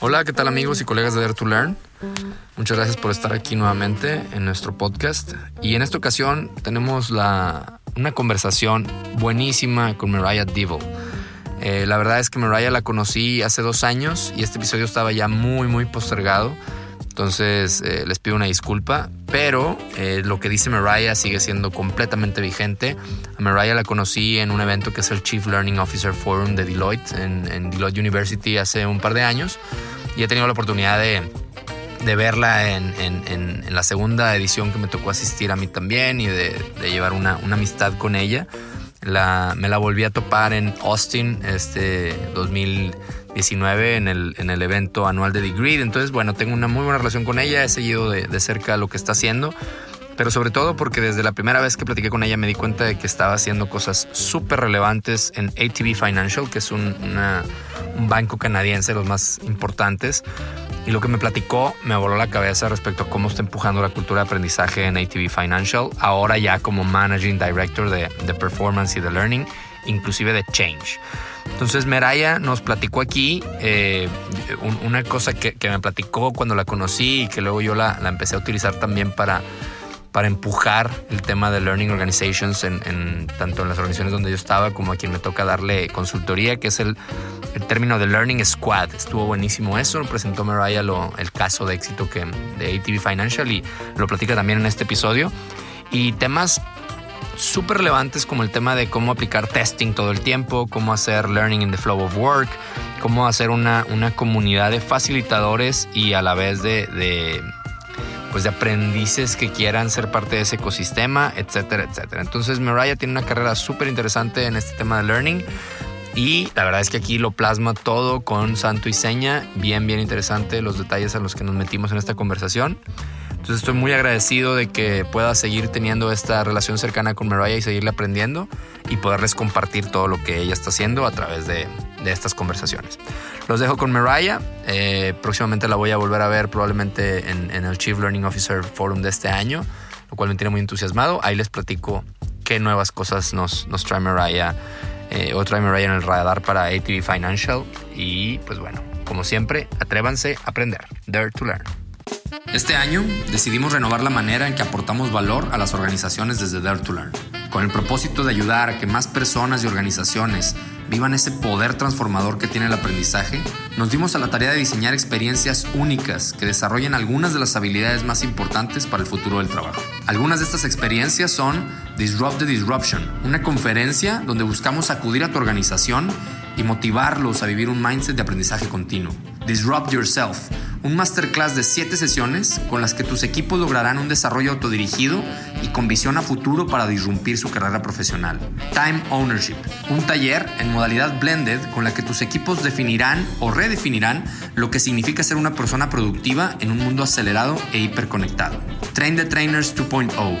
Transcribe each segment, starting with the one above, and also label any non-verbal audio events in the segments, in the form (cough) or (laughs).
Hola, ¿qué tal amigos y colegas de Dare to Learn? Muchas gracias por estar aquí nuevamente en nuestro podcast. Y en esta ocasión tenemos la, una conversación buenísima con Mariah Devil. Eh, la verdad es que Mariah la conocí hace dos años y este episodio estaba ya muy, muy postergado. Entonces eh, les pido una disculpa, pero eh, lo que dice Mariah sigue siendo completamente vigente. A Mariah la conocí en un evento que es el Chief Learning Officer Forum de Deloitte en, Deloitte University hace un par de años y he tenido la oportunidad de, verla en, la segunda edición que me tocó asistir a mí también y de, llevar una, amistad con ella. me la volví a topar en Austin este 2000 19 en el, en el evento anual de The Grid. Entonces, bueno, tengo una muy buena relación con ella, he seguido de, cerca lo que está haciendo, pero sobre todo porque desde la primera vez que platiqué con ella me di cuenta de que estaba haciendo cosas súper relevantes en ATV Financial, que es un, un banco canadiense, los más importantes. Y lo que me platicó me voló la cabeza respecto a cómo está empujando la cultura de aprendizaje en ATV Financial, ahora ya como Managing Director de, de Performance y de Learning, inclusive de Change. Entonces Meraya nos platicó aquí eh, una cosa que, me platicó cuando la conocí y que luego yo la, empecé a utilizar también para, para empujar el tema de Learning Organizations en, tanto en las organizaciones donde yo estaba como a quien me toca darle consultoría, que es el, término de Learning Squad. Estuvo buenísimo eso, lo presentó Mariah el caso de éxito que, de ATV Financial y lo platica también en este episodio. Y temas súper relevantes como el tema de cómo aplicar testing todo el tiempo, cómo hacer learning in the flow of work, cómo hacer una, una comunidad de facilitadores y a la vez de, de, pues de aprendices que quieran ser parte de ese ecosistema, etcétera, etcétera. Entonces Mariah tiene una carrera súper interesante en este tema de learning. Y la verdad es que aquí lo plasma todo con santo y seña. Bien, bien interesante los detalles a los que nos metimos en esta conversación. Entonces estoy muy agradecido de que pueda seguir teniendo esta relación cercana con Mariah y seguirle aprendiendo y poderles compartir todo lo que ella está haciendo a través de, estas conversaciones. Los dejo con Mariah. Eh, próximamente la voy a volver a ver probablemente en, el Chief Learning Officer Forum de este año, lo cual me tiene muy entusiasmado. Ahí les platico qué nuevas cosas nos, trae Mariah eh, o trae Mariah en el radar para ATV Financial. Y pues bueno, como siempre, atrévanse a aprender. Dare to learn. Este año decidimos renovar la manera en que aportamos valor a las organizaciones desde Dare to Learn, con el propósito de ayudar a que más personas y organizaciones vivan ese poder transformador que tiene el aprendizaje, nos dimos a la tarea de diseñar experiencias únicas que desarrollen algunas de las habilidades más importantes para el futuro del trabajo. Algunas de estas experiencias son Disrupt the Disruption, una conferencia donde buscamos acudir a tu organización y motivarlos a vivir un mindset de aprendizaje continuo. Disrupt Yourself, un masterclass de 7 sesiones con las que tus equipos lograrán un desarrollo autodirigido y con visión a futuro para disrumpir su carrera profesional. Time Ownership, un taller en modalidad blended con la que tus equipos definirán o redefinirán lo que significa ser una persona productiva en un mundo acelerado e hiperconectado. Train the Trainers 2.0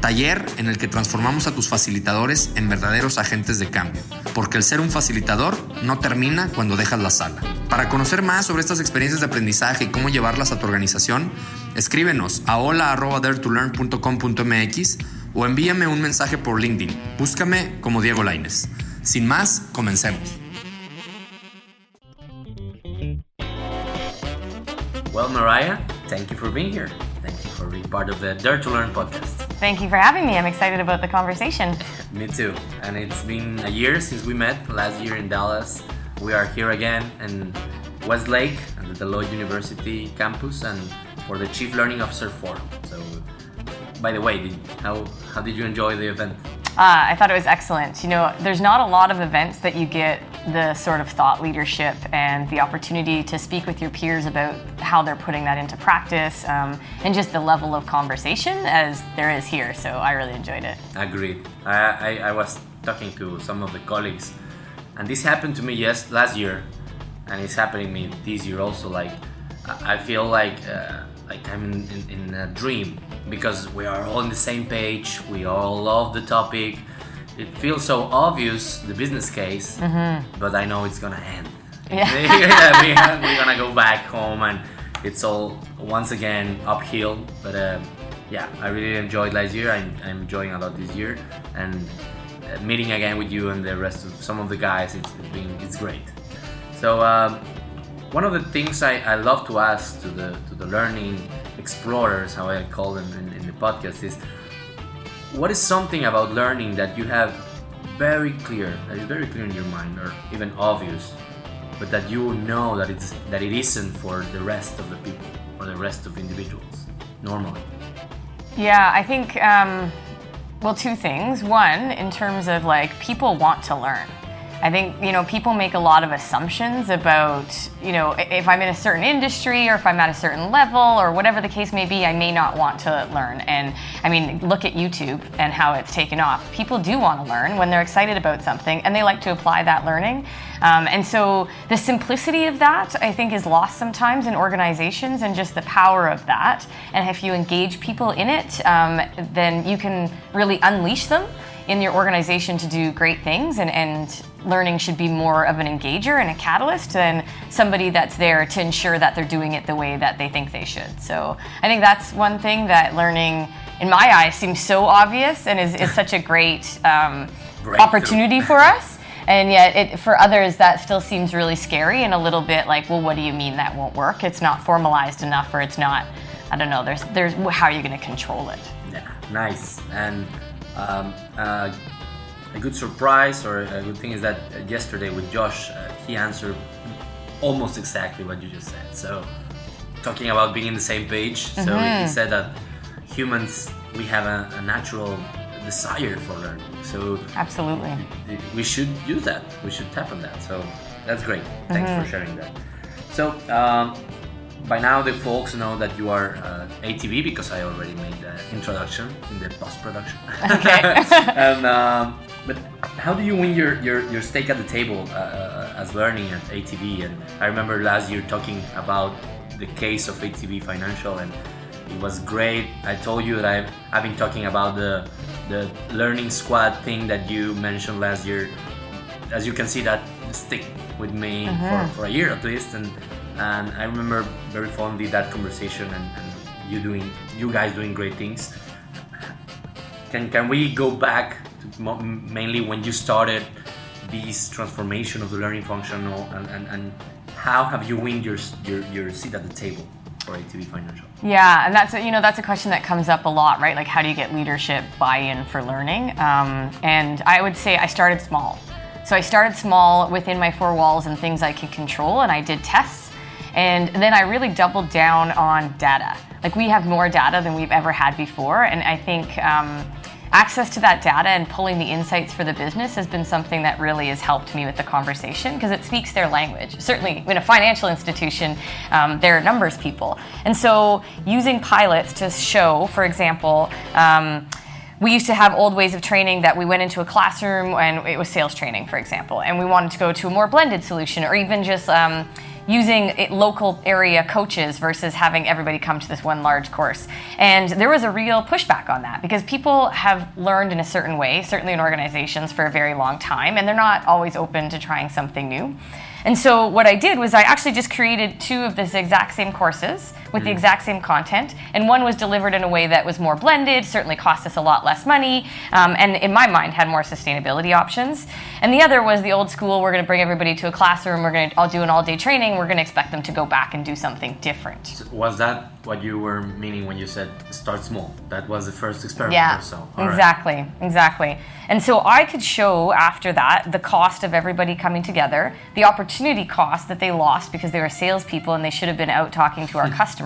taller en el que transformamos a tus facilitadores en verdaderos agentes de cambio, porque el ser un facilitador no termina cuando dejas la sala. Para conocer más sobre estas experiencias de aprendizaje y cómo llevarlas a tu organización, escríbenos a hola.daretolearn.com.mx o envíame un mensaje por LinkedIn. Búscame como Diego Laines. Sin más, comencemos. Well, Mariah, thank you for being here. Thank you for being part of the Dare to Learn podcast. Thank you for having me. I'm excited about the conversation. (laughs) me too. And it's been a year since we met last year in Dallas. We are here again in Westlake at the Deloitte University campus and for the Chief Learning Officer Forum. So, by the way, did, how, how did you enjoy the event? Uh, I thought it was excellent. You know, there's not a lot of events that you get the sort of thought leadership and the opportunity to speak with your peers about how they're putting that into practice um, and just the level of conversation as there is here. So I really enjoyed it. Agreed. I, I, I was talking to some of the colleagues, and this happened to me yes last year, and it's happening me this year also. Like I feel like. Uh, like I'm in, in, in, a dream because we are all on the same page. We all love the topic. It feels so obvious the business case, mm-hmm. but I know it's gonna end. Yeah. (laughs) we're gonna go back home and it's all once again uphill. But uh, yeah, I really enjoyed last year. I'm, I'm enjoying a lot this year and uh, meeting again with you and the rest of some of the guys. It's, it's been it's great. So um, one of the things I, I love to ask to the to the learning explorers, how I call them in, in the podcast, is what is something about learning that you have very clear, that is very clear in your mind, or even obvious, but that you know that it's that it isn't for the rest of the people or the rest of individuals normally. Yeah, I think um, well, two things. One, in terms of like people want to learn. I think you know people make a lot of assumptions about you know if I'm in a certain industry or if I'm at a certain level or whatever the case may be, I may not want to learn. And I mean, look at YouTube and how it's taken off. People do want to learn when they're excited about something and they like to apply that learning. Um, and so the simplicity of that, I think, is lost sometimes in organizations and just the power of that. And if you engage people in it, um, then you can really unleash them in your organization to do great things and, and learning should be more of an engager and a catalyst than somebody that's there to ensure that they're doing it the way that they think they should. So I think that's one thing that learning, in my eyes, seems so obvious and is, is such a great um, opportunity for us. And yet, it, for others, that still seems really scary and a little bit like, well, what do you mean that won't work? It's not formalized enough, or it's not. I don't know. There's, there's. How are you going to control it? Yeah, nice. And um, uh, a good surprise or a good thing is that yesterday with Josh, uh, he answered almost exactly what you just said. So, talking about being in the same page, so he mm-hmm. said that humans we have a, a, natural desire for learning. So, absolutely, we should use that. We should tap on that. So, that's great. Thanks for sharing that. So. Um, by now the folks know that you are uh, ATB because I already made the introduction in the post production. Okay. (laughs) and um, but how do you win your, your, your stake at the table uh, uh as learning at ATB? And I remember last year talking about the case of ATB Financial, and it was great. I told you that I've, I've been talking about the the learning squad thing that you mentioned last year. As you can see, that stick with me mm-hmm. for, for a year at least, and and I remember very fondly that conversation and, and you doing you guys doing great things. Can can we go back to mainly when you started this transformation of the learning function and, and, and how have you won your, your your seat at the table? for ATB Financial? Yeah, and that's a, you know that's a question that comes up a lot, right? Like how do you get leadership buy-in for learning? Um, and I would say I started small. So I started small within my four walls and things I could control, and I did tests and then I really doubled down on data. Like we have more data than we've ever had before. And I think um, access to that data and pulling the insights for the business has been something that really has helped me with the conversation because it speaks their language. Certainly, in a financial institution, um, they're numbers people. And so, using pilots to show, for example, um, we used to have old ways of training that we went into a classroom and it was sales training, for example, and we wanted to go to a more blended solution or even just um, using local area coaches versus having everybody come to this one large course. And there was a real pushback on that because people have learned in a certain way, certainly in organizations, for a very long time, and they're not always open to trying something new. And so what I did was I actually just created two of this exact same courses with the mm. exact same content, and one was delivered in a way that was more blended, certainly cost us a lot less money, um, and in my mind had more sustainability options. And the other was the old school. We're going to bring everybody to a classroom. We're going to all do an all-day training. We're going to expect them to go back and do something different. Was that what you were meaning when you said start small. That was the first experiment yeah, or so. All exactly, right. exactly. And so I could show after that the cost of everybody coming together, the opportunity cost that they lost because they were salespeople and they should have been out talking to our customers, (laughs)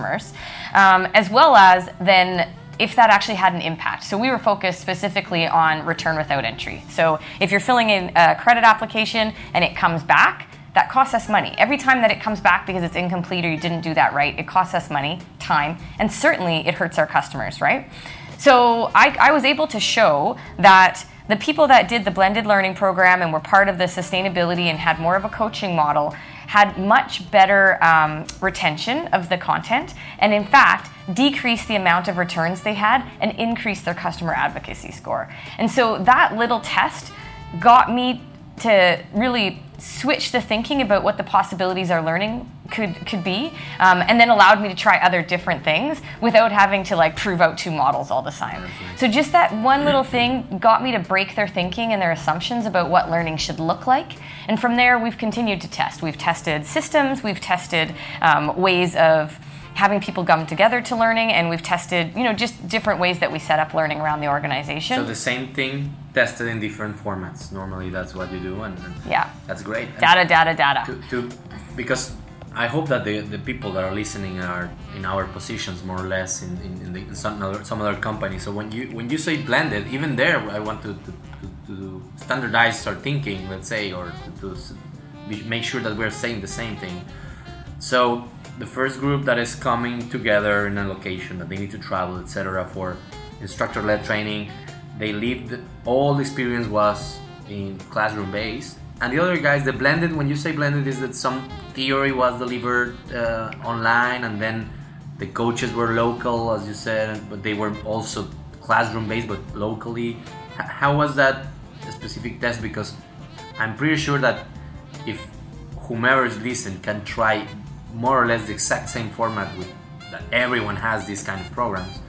um, as well as then if that actually had an impact. So we were focused specifically on return without entry. So if you're filling in a credit application and it comes back, that costs us money. Every time that it comes back because it's incomplete or you didn't do that right, it costs us money, time, and certainly it hurts our customers, right? So I, I was able to show that the people that did the blended learning program and were part of the sustainability and had more of a coaching model had much better um, retention of the content and in fact decreased the amount of returns they had and increased their customer advocacy score. And so that little test got me to really switch the thinking about what the possibilities our learning could could be, um, and then allowed me to try other different things without having to like prove out two models all the time. So just that one little thing got me to break their thinking and their assumptions about what learning should look like. And from there, we've continued to test. We've tested systems. We've tested um, ways of having people come together to learning and we've tested you know just different ways that we set up learning around the organization So the same thing tested in different formats. Normally, that's what you do, and, and yeah that's great. And data data data To, to, because I hope that the, the people that are listening are in our positions more or less in, in, in, the, in some other some other company. So when you when you say blended, even there, I want to, to, to, to standardize our thinking, let's say, or to, to make sure that we're saying the same thing. So the first group that is coming together in a location that they need to travel, etc., for instructor-led training, they lived all the experience was in classroom based, and the other guys, the blended. When you say blended, is that some theory was delivered uh, online, and then the coaches were local, as you said, but they were also classroom based, but locally. H- how was that specific test? Because I'm pretty sure that if whomever is listening can try more or less the exact same format with that everyone has these kind of programs,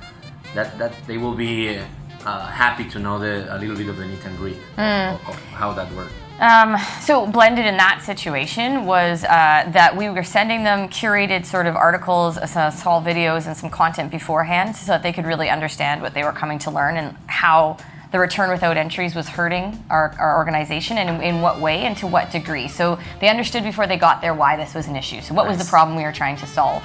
that that they will be uh, happy to know the a little bit of the meet and greet of, of how that worked. Um, so blended in that situation was uh, that we were sending them curated sort of articles, uh, some small videos, and some content beforehand, so that they could really understand what they were coming to learn and how the return without entries was hurting our, our organization and in, in what way and to what degree. So they understood before they got there why this was an issue. So what was the problem we were trying to solve?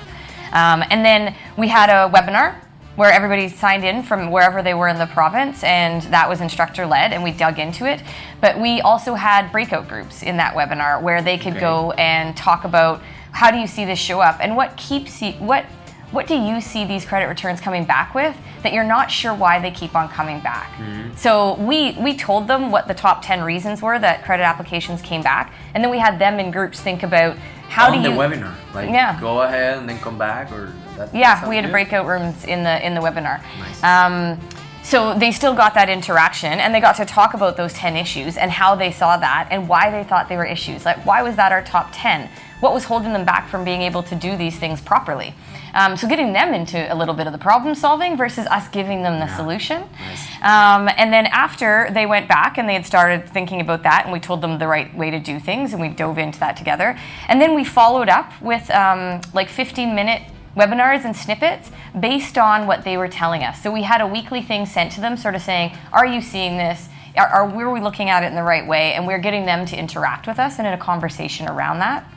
Um, and then we had a webinar where everybody signed in from wherever they were in the province, and that was instructor led, and we dug into it. But we also had breakout groups in that webinar where they could Okay. go and talk about how do you see this show up and what keeps you what what do you see these credit returns coming back with that you're not sure why they keep on coming back so we we told them what the top 10 reasons were that credit applications came back and then we had them in groups think about how on do the you webinar, like Yeah. go ahead and then come back, or that, that yeah, sounds we had good? breakout rooms in the in the webinar. Nice. Um, so they still got that interaction, and they got to talk about those ten issues and how they saw that and why they thought they were issues. Like, why was that our top ten? What was holding them back from being able to do these things properly? Um, so getting them into a little bit of the problem solving versus us giving them the solution. Nice. Um, and then after they went back and they had started thinking about that, and we told them the right way to do things, and we dove into that together. And then we followed up with um, like 15 minute webinars and snippets based on what they were telling us. So we had a weekly thing sent to them, sort of saying, Are you seeing this? Are, are were we looking at it in the right way? And we're getting them to interact with us and in a conversation around that.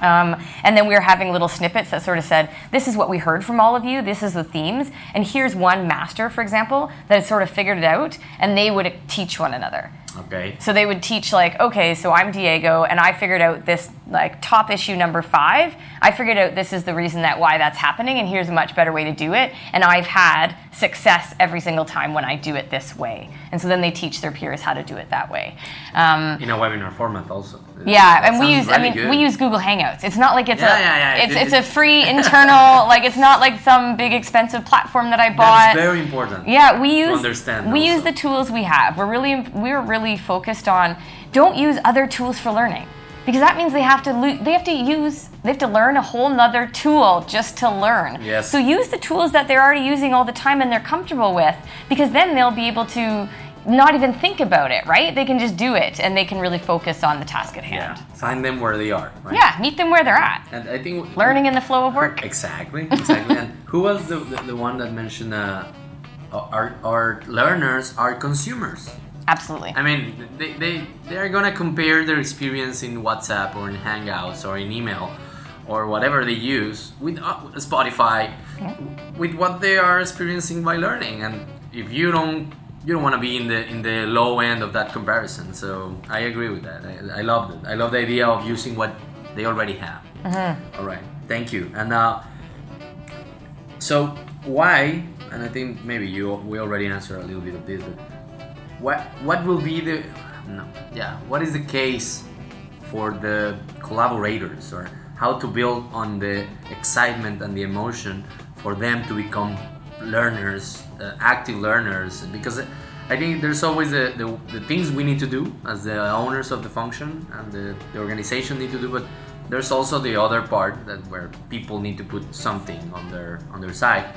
Um, and then we were having little snippets that sort of said, This is what we heard from all of you, this is the themes, and here's one master, for example, that had sort of figured it out, and they would teach one another. Okay. So they would teach like, okay, so I'm Diego, and I figured out this like top issue number five. I figured out this is the reason that why that's happening, and here's a much better way to do it. And I've had success every single time when I do it this way. And so then they teach their peers how to do it that way. Um, In a webinar format, also. yeah, That and we use. I mean, good. we use Google Hangouts. It's not like it's Yeah, a. yeah, yeah. It's It- it's a free (laughs) internal. like it's not like some big expensive platform that I bought. That's very important. Yeah, we use understand we use the tools we have. We're really we're really focused on don't use other tools for learning because that means they have to lo- they have to use they have to learn a whole nother tool just to learn. Yes. So use the tools that they're already using all the time and they're comfortable with because then they'll be able to not even think about it, right? They can just do it and they can really focus on the task at hand. Yeah. Find them where they are. Right? Yeah, meet them where they're at. And I think Learning in the flow of work. Exactly, exactly. and (laughs) who was the, the, the one that mentioned uh, our, our learners are consumers? Absolutely. I mean, they, they, they're gonna compare their experience in WhatsApp or in Hangouts or in email or whatever they use with uh, Spotify with what they are experiencing by learning. And if you don't, you don't want to be in the in the low end of that comparison. So I agree with that. I, I love it. I love the idea of using what they already have. All right, thank you. And uh, so why? And I think maybe you we already answered a little bit of this, but what what will be the no yeah what is the case for the collaborators or how to build on the excitement and the emotion for them to become learners uh, active learners because I think there's always the, the, the things we need to do as the owners of the function and the, the organization need to do, but there's also the other part that where people need to put something on their on their side.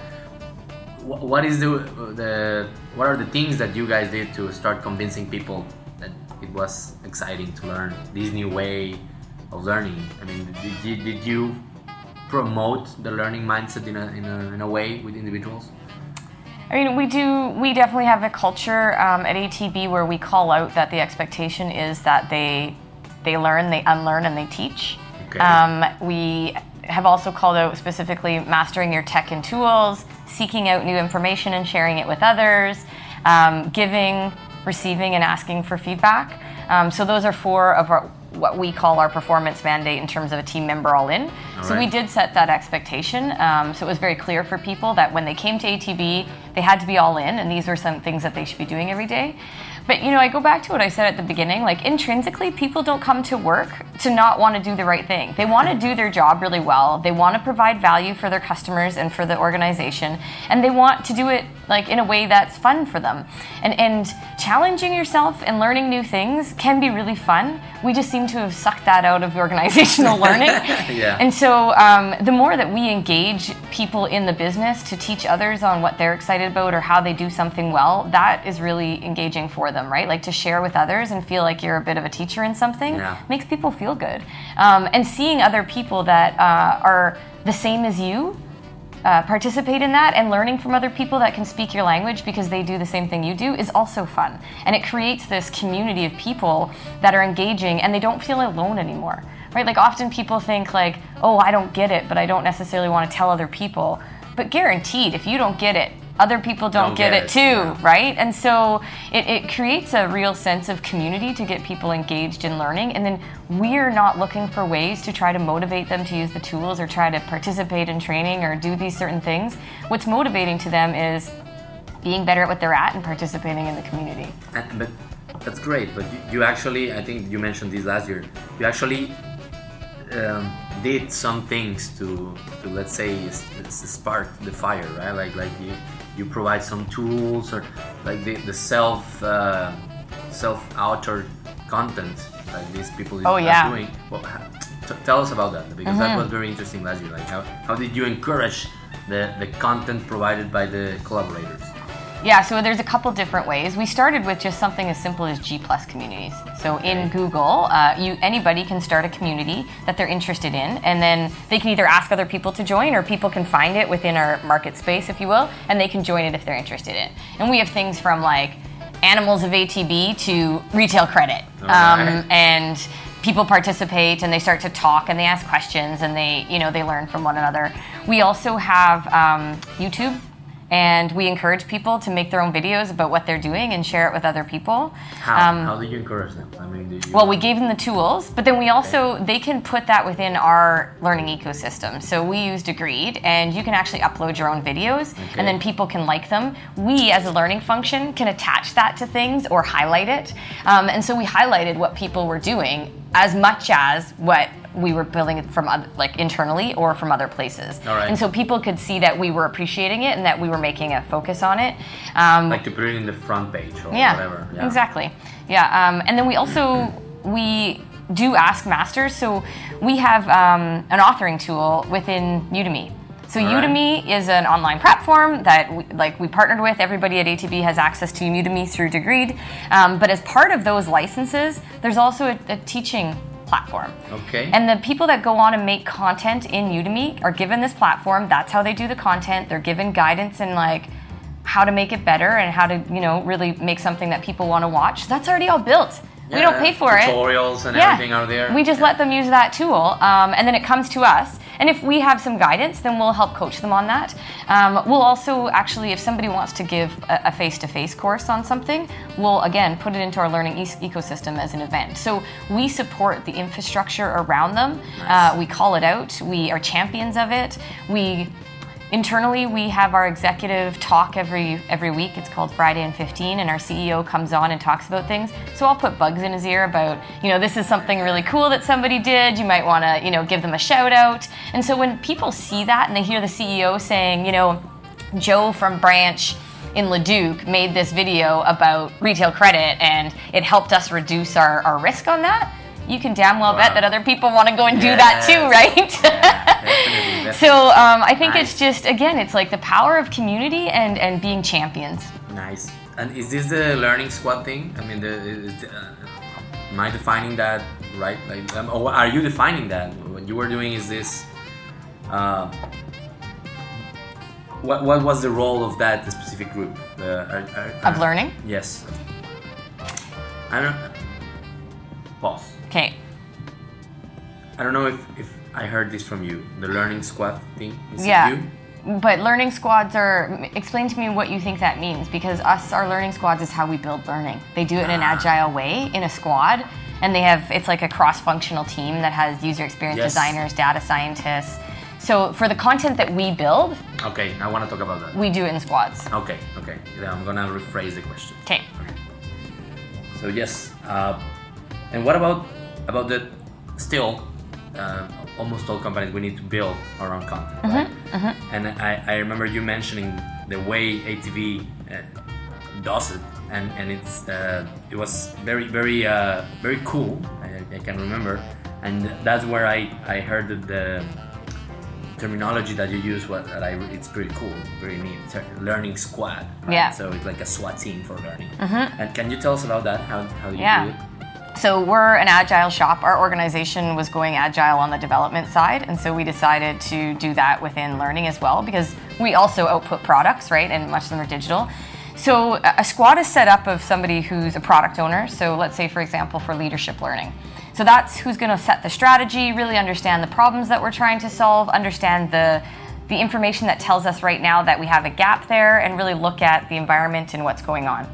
Wh- What is the the what are the things that you guys did to start convincing people that it was exciting to learn this new way of learning? I mean, did you, did you promote the learning mindset in a, in a, in a way with individuals? I mean, we do. We definitely have a culture um, at ATB where we call out that the expectation is that they they learn, they unlearn, and they teach. Okay. Um, we have also called out specifically mastering your tech and tools, seeking out new information and sharing it with others, um, giving, receiving, and asking for feedback. Um, so those are four of our what we call our performance mandate in terms of a team member all in. so we did set that expectation. Um, so it was very clear for people that when they came to ATB, they had to be all in, and these were some things that they should be doing every day. But you know, I go back to what I said at the beginning. Like intrinsically, people don't come to work to not want to do the right thing. They want to do their job really well. They want to provide value for their customers and for the organization, and they want to do it like in a way that's fun for them. And and challenging yourself and learning new things can be really fun. We just seem to have sucked that out of organizational (laughs) learning. Yeah. And so, um, the more that we engage people in the business to teach others on what they're excited about or how they do something well, that is really engaging for them, right? Like to share with others and feel like you're a bit of a teacher in something Yeah. makes people feel good. Um, and seeing other people that uh, are the same as you. Uh, participate in that and learning from other people that can speak your language because they do the same thing you do is also fun. And it creates this community of people that are engaging and they don't feel alone anymore. Right? Like often people think like, "Oh, I don't get it, but I don't necessarily want to tell other people." But guaranteed, if you don't get it, other people don't, Don't get, get it too, yeah. right? And so it, it creates a real sense of community to get people engaged in learning. And then we're not looking for ways to try to motivate them to use the tools or try to participate in training or do these certain things. What's motivating to them is being better at what they're at and participating in the community. And, but that's great. But you, you actually, I think you mentioned this last year. You actually um, did some things to, to let's say, spark the fire, right? Like like you, you provide some tools or like the, the self uh, self authored content like these people Oh, are yeah. doing. Well, tell us about that because that was very interesting last year. Like how, how did you encourage the, the content provided by the collaborators? Yeah, so there's a couple different ways. We started with just something as simple as G plus communities. So in Google, uh, you anybody can start a community that they're interested in, and then they can either ask other people to join, or people can find it within our market space, if you will, and they can join it if they're interested in. And we have things from like animals of ATB to retail credit, um, and people participate and they start to talk and they ask questions and they you know they learn from one another. We also have um, YouTube and we encourage people to make their own videos about what they're doing and share it with other people. How, Um, how do you encourage them? I mean, well, we gave them the tools, but then we also they can put that within our learning ecosystem. So we used Degreed, and you can actually upload your own videos, Okay. and then people can like them. We, as a learning function, can attach that to things or highlight it. Um, and so we highlighted what people were doing as much as what we were building it from oth- like internally or from other places. Right. And so people could see that we were appreciating it and that we were making a focus on it. Um, like to put it in the front page or yeah, whatever. Yeah, exactly. Yeah, um, and then we also we do ask masters. So we have um, an authoring tool within Udemy. So right. Udemy is an online platform that we, like we partnered with. Everybody at ATB has access to Udemy through Degreed. Um, but as part of those licenses, there's also a, a teaching platform. Okay. And the people that go on and make content in Udemy are given this platform. That's how they do the content. They're given guidance and like how to make it better and how to, you know, really make something that people want to watch. That's already all built. We don't pay for it. Tutorials and everything are there. We just Yeah. let them use that tool, um, and then it comes to us. And if we have some guidance, then we'll help coach them on that. Um, we'll also actually, if somebody wants to give a a face-to-face course on something, we'll again put it into our learning e- ecosystem as an event. So we support the infrastructure around them. Uh, we call it out. We are champions of it. We Internally, we have our executive talk every every week. It's called Friday and 15, and our CEO comes on and talks about things. So I'll put bugs in his ear about, you know, this is something really cool that somebody did. You might want to, you know, give them a shout out. And so when people see that and they hear the CEO saying, you know, Joe from Branch in Leduc made this video about retail credit and it helped us reduce our, our risk on that, you can damn well bet that other people want to go and do that too, Yes. right? Definitely, (laughs) definitely. so um, I think Nice. it's just again, it's like the power of community and and being champions. Nice. And is this the learning squad thing? I mean, the, is, uh, am I defining that right? Like, um, or are you defining that? What you were doing is this. Uh, what, what was the role of that specific group? The, are, are, Of learning? Yes. I don't. Pause. Okay. I don't know if, if I heard this from you. The learning squad thing. Is Yeah. You? But learning squads are. Explain to me what you think that means, because us, our learning squads is how we build learning. They do it in an Ah. agile way in a squad, and they have. It's like a cross-functional team that has user experience Yes. designers, data scientists. So for the content that we build, Okay, I want to talk about that. we do it in squads. Okay, okay. Yeah, I'm gonna rephrase the question. Okay. So yes, uh, and what about about the still uh, almost all companies we need to build our own content, right? And I, I remember you mentioning the way ATB uh, does it, and and it's uh, it was very very uh, very cool. I, I can remember, and that's where I I heard that the terminology that you use was that I it's pretty cool, very neat. Learning squad. right? Yeah. So it's like a SWAT team for learning. And can you tell us about that? How how you Yeah. do it? So we're an agile shop. Our organization was going agile on the development side, and so we decided to do that within learning as well because we also output products, right? And much of them are digital. So a squad is set up of somebody who's a product owner. So let's say, for example, for leadership learning. So that's who's going to set the strategy, really understand the problems that we're trying to solve, understand the the information that tells us right now that we have a gap there, and really look at the environment and what's going on.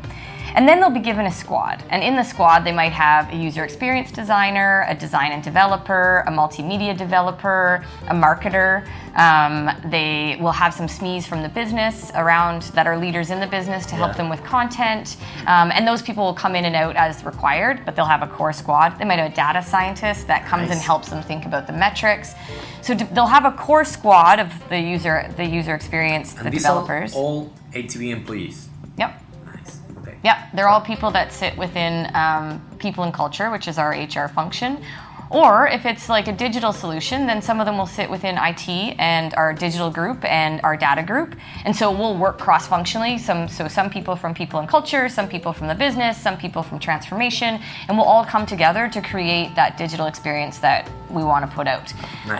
And then they'll be given a squad. And in the squad, they might have a user experience designer, a design and developer, a multimedia developer, a marketer. Um, they will have some SMEs from the business around that are leaders in the business to help Yeah. them with content. Um, and those people will come in and out as required, but they'll have a core squad. They might have a data scientist that comes and helps them think about the metrics. So they'll have a core squad of the user, the user experience, the And these developers. are all ATB employees. yep. Okay. Yeah, they're all people that sit within um, people and culture, which is our HR function. Or if it's like a digital solution, then some of them will sit within IT and our digital group and our data group. And so we'll work cross-functionally. Some so some people from people and culture, some people from the business, some people from transformation, and we'll all come together to create that digital experience that we want to put out. Nice.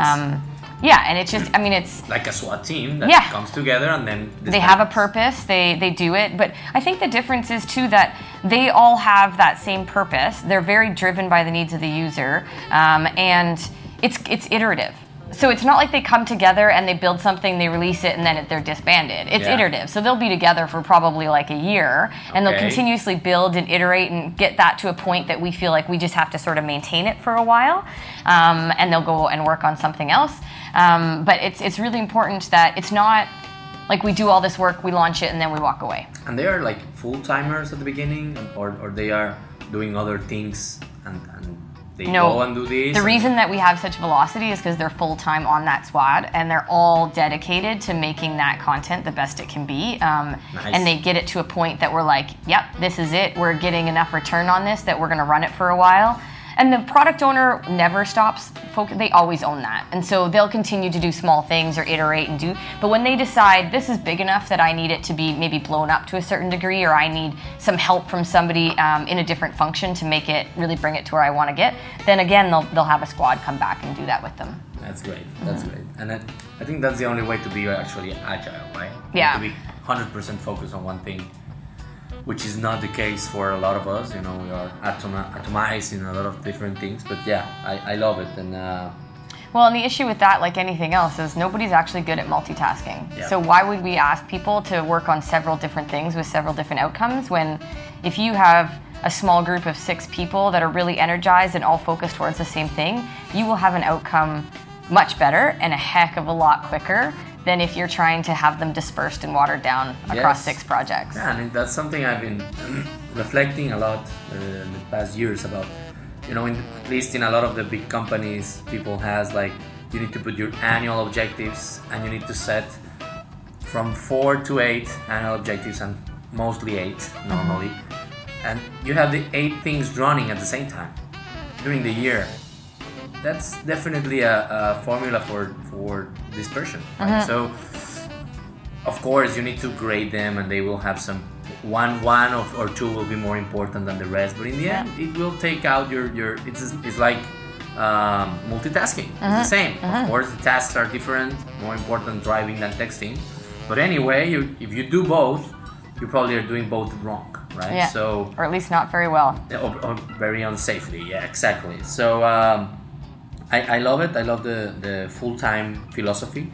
Yeah, and it's just I mean it's Like a SWAT team that Yeah. comes together and then they have a purpose. They they do it. But i think the difference is too that they all have that same purpose. They're very driven by the needs of the user um, and it's it's iterative. So it's not like they come together and they build something they release it and then it, they're disbanded. It's Yeah. iterative. So they'll be together for probably like a year and they'll continuously build and iterate and get that to a point that we feel like we just have to sort of maintain it for a while um, and they'll go and work on something else um, but it's it's really important that it's not like we do all this work, we launch it, and then we walk away. And they are like full timers at the beginning, or, or they are doing other things and, and they No, go and do this. the reason that we have such velocity is because they're full time on that squad, and they're all dedicated to making that content the best it can be. Um, Nice. And they get it to a point that we're like, "Yep, this is it. We're getting enough return on this that we're going to run it for a while." And the product owner never stops. Focus, they always own that, and so they'll continue to do small things or iterate and do. But when they decide this is big enough that I need it to be maybe blown up to a certain degree, or I need some help from somebody um, in a different function to make it really bring it to where I want to get, then again they'll they'll have a squad come back and do that with them. That's great. That's great. And I think that's the only way to be actually agile, right? Yeah. To be 100% focused on one thing, which is not the case for a lot of us. You know, we are atomized in a lot of different things. But yeah, I, I love it. And uh, Well, and the issue with that, like anything else, is nobody's actually good at multitasking. Yeah. So why would we ask people to work on several different things with several different outcomes when if you have a small group of six people that are really energized and all focused towards the same thing, you will have an outcome much better and a heck of a lot quicker than if you're trying to have them dispersed and watered down across Yes. six projects. Yeah, and that's something I've been (clears throat) reflecting a lot uh, in the past years about. You know, in, at least in a lot of the big companies, people has like you need to put your annual objectives and you need to set from four to eight annual objectives and mostly eight normally, and you have the eight things running at the same time during the year. That's definitely a, a formula for for dispersion. Right? So, of course, you need to grade them, and they will have some one one of, or two will be more important than the rest. But in the end, it will take out your your. It's it's like um, multitasking. It's the same. Of course, the tasks are different. More important driving than texting. But anyway, you, if you do both, you probably are doing both wrong, right? Yeah. So or at least not very well. or, or very unsafely. Yeah, exactly. So um, I, I love it. I love the, the full time philosophy.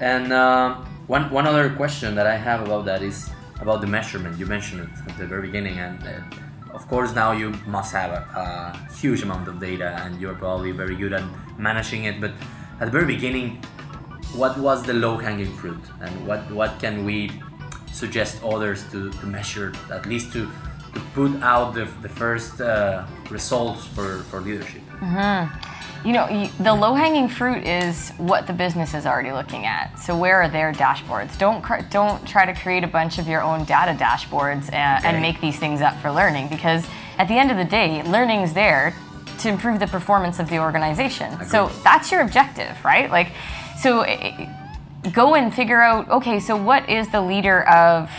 And uh, one one other question that I have about that is about the measurement. You mentioned it at the very beginning, and uh, of course now you must have a, a huge amount of data, and you're probably very good at managing it. But at the very beginning, what was the low hanging fruit, and what what can we suggest others to, to measure, at least to to put out the, the first uh, results for, for leadership. You know, the low hanging fruit is what the business is already looking at. So where are their dashboards? Don't cr- don't try to create a bunch of your own data dashboards and, Okay. and make these things up for learning because at the end of the day, learning's there to improve the performance of the organization. So that's your objective, right? Like, so eh, go and figure out. Okay, so what is the leader of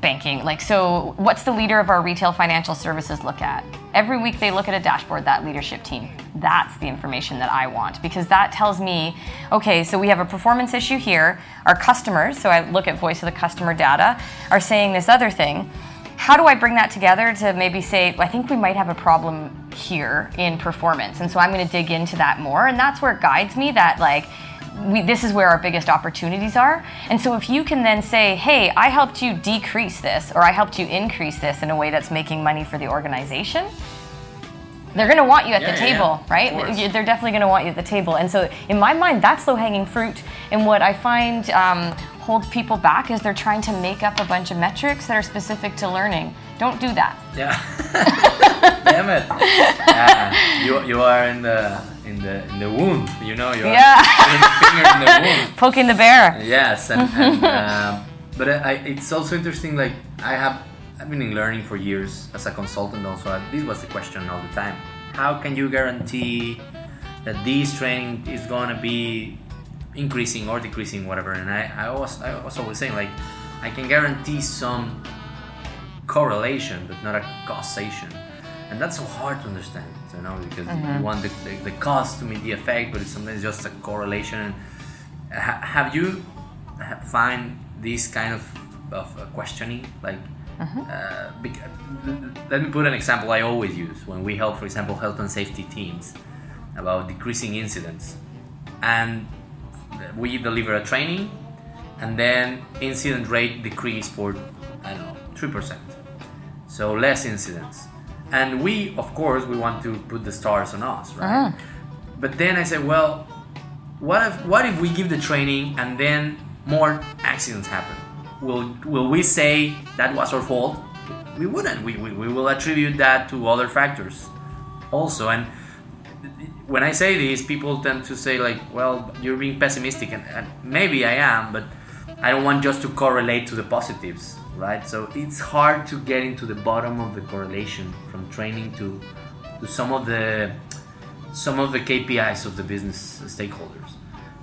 banking. Like, so what's the leader of our retail financial services look at? Every week they look at a dashboard, that leadership team. That's the information that I want because that tells me, okay, so we have a performance issue here. Our customers, so I look at voice of the customer data, are saying this other thing. How do I bring that together to maybe say, I think we might have a problem here in performance? And so I'm going to dig into that more. And that's where it guides me that, like, we, this is where our biggest opportunities are. And so if you can then say, hey, I helped you decrease this or I helped you increase this in a way that's making money for the organization, they're going to want you at Yeah, the yeah, table, right? They're definitely going to want you at the table. And so in my mind, that's low hanging fruit. And what I find um, holds people back is they're trying to make up a bunch of metrics that are specific to learning. Don't do that. Yeah. (laughs) (laughs) Damn it. Yeah. You, you are in the in the in the wound. You know you are Yeah. putting the finger in the (laughs) wound. Poking the bear. Yes, and, (laughs) and um, but I, it's also interesting. Like I have, I've been in learning for years as a consultant. Also, this was the question all the time: How can you guarantee that this training is going to be increasing or decreasing, whatever? And I, I was, I was always saying like, I can guarantee some correlation, but not a causation. And that's so hard to understand, you know, because you want the, the, the cause to meet the effect, but it's sometimes just a correlation. Ha- have you ha- find this kind of, of uh, questioning? Like, uh, bec- let me put an example I always use when we help, for example, health and safety teams about decreasing incidents. And we deliver a training, and then incident rate decreased for, I don't know, 3% so less incidents and we of course we want to put the stars on us right? Uh-huh. But then i said well what if what if we give the training and then more accidents happen? Will will we say that was our fault? We wouldn't. We, we, we will attribute that to other factors also. And when i say this people tend to say like well you're being pessimistic and, and maybe i am but i don't want just to correlate to the positives right? So it's hard to get into the bottom of the correlation from training to to some of the some of the kpis of the business stakeholders.